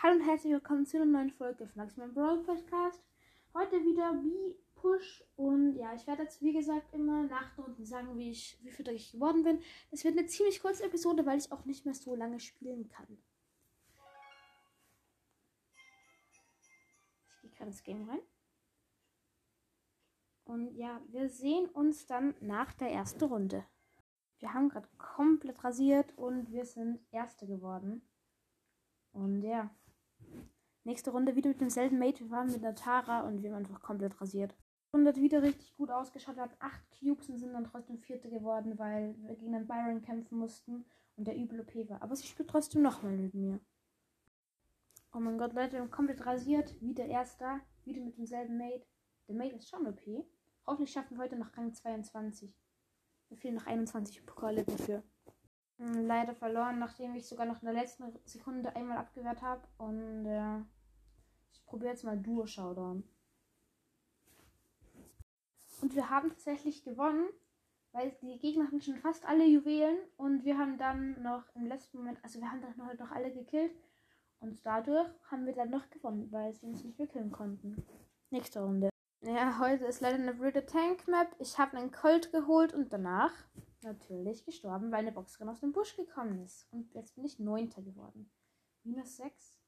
Hallo und herzlich willkommen zu einer neuen Folge von Maximum Brawl Podcast. Heute wieder wie Push und ja, ich werde jetzt wie gesagt immer nach der Runde sagen, wie ich wie viel ich geworden bin. Es wird eine ziemlich kurze Episode, weil ich auch nicht mehr so lange spielen kann. Ich gehe gerade ins Game rein. Und ja, wir sehen uns dann nach der ersten Runde. Wir haben gerade komplett rasiert und wir sind Erste geworden. Und ja. Nächste Runde wieder mit demselben Mate. Wir waren mit der Tara und wir haben einfach komplett rasiert. Runde hat wieder richtig gut ausgeschaut. Wir hatten 8 Cubes und sind dann trotzdem Vierte geworden, weil wir gegen den Byron kämpfen mussten und der übel OP war. Aber sie spielt trotzdem nochmal mit mir. Oh mein Gott, Leute, wir haben komplett rasiert. Wieder Erster. Wieder mit demselben Mate. Der Mate ist schon OP. Hoffentlich schaffen wir heute noch Rang 22. Mir fehlen noch 21 Pokale dafür. Hm, leider verloren, nachdem ich sogar noch in der letzten Sekunde einmal abgewehrt habe. Und äh, ich probiere jetzt mal Duo Showdown. Und wir haben tatsächlich gewonnen, weil die Gegner hatten schon fast alle Juwelen und wir haben dann noch im letzten Moment, also wir haben dann halt noch alle gekillt und dadurch haben wir dann noch gewonnen, weil sie uns nicht killen konnten. Nächste Runde. Ja, heute ist leider eine blöde Tank Map. Ich habe einen Colt geholt und danach natürlich gestorben, weil eine Boxerin aus dem Busch gekommen ist. Und jetzt bin ich Neunter geworden. Minus 6.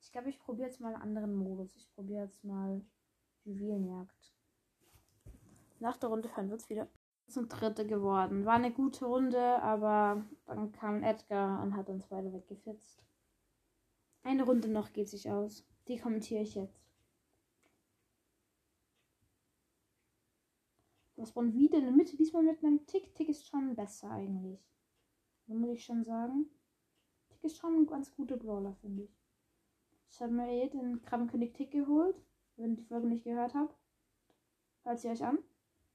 Ich glaube, ich probiere jetzt mal einen anderen Modus. Ich probiere jetzt mal Juwelenjagd. Nach der Runde hören wir uns wieder. Zum Dritte geworden. War eine gute Runde, aber dann kam Edgar und hat uns beide weggefitzt. Eine Runde noch geht sich aus. Die kommentiere ich jetzt. Das war wieder in der Mitte. Diesmal mit einem Tick. Tick ist schon besser eigentlich. Da muss ich schon sagen. Tick ist schon ein ganz guter Brawler, finde ich. Ich habe mir eh den Krabbenkönig Tick geholt. Wenn ihr die Folge nicht gehört habt. Hört sie euch an.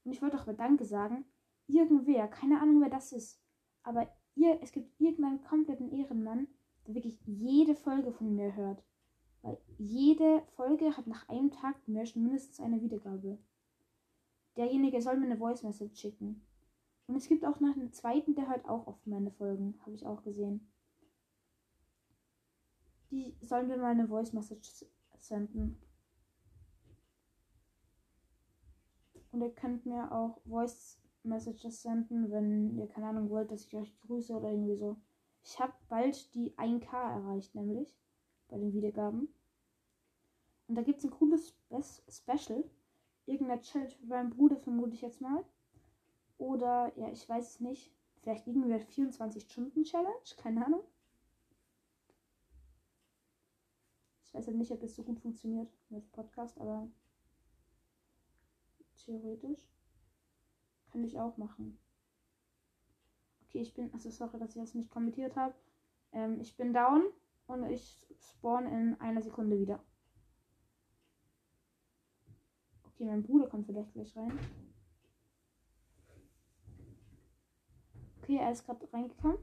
Und ich wollte auch mal Danke sagen. Irgendwer, keine Ahnung wer das ist. Aber ihr, es gibt irgendeinen kompletten Ehrenmann, der wirklich jede Folge von mir hört. Weil jede Folge hat nach einem Tag mindestens eine Wiedergabe. Derjenige soll mir eine Voice Message schicken. Und es gibt auch noch einen zweiten, der hört auch oft meine Folgen. Habe ich auch gesehen. Die sollen mir mal eine Voice Message senden. Und ihr könnt mir auch Voice Messages senden, wenn ihr keine Ahnung wollt, dass ich euch grüße oder irgendwie so. Ich habe bald die 1K erreicht, nämlich bei den Wiedergaben. Und da gibt es ein cooles Special irgendeiner Challenge für meinen Bruder, vermute ich jetzt mal. Oder, ja, ich weiß es nicht. Vielleicht irgendwie 24-Stunden-Challenge, keine Ahnung. Ich weiß halt nicht, ob das so gut funktioniert mit Podcast, aber theoretisch kann ich auch machen. Okay, ich bin, also sorry, dass ich das nicht kommentiert habe. Ähm, ich bin down und ich spawn in einer Sekunde wieder. Okay, mein Bruder kommt vielleicht gleich rein. Okay, er ist gerade reingekommen.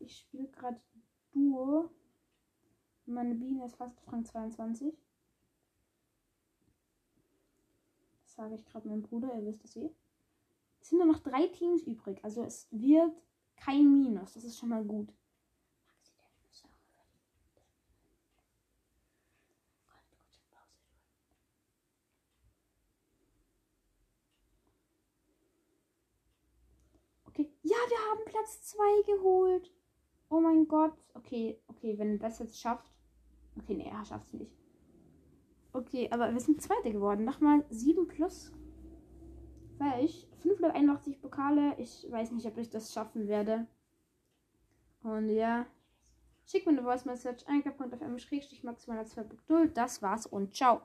Ich spiele gerade Duo. Meine Biene ist fast Rang 22. Das sage ich gerade meinem Bruder, ihr wisst es eh. Es sind nur noch drei Teams übrig. Also es wird kein Minus. Das ist schon mal gut. Okay. Ja, wir haben Platz 2 geholt. Oh mein Gott. Okay, okay, wenn das jetzt schafft. Okay, nee, er schafft es nicht. Okay, aber wir sind Zweite geworden. Nochmal 7 plus. Vielleicht 581 Pokale. Ich weiß nicht, ob ich das schaffen werde. Und ja. Schick mir eine Voice Message. Anker.fm schrägstrich maximal 2 Geduld. Das war's und ciao.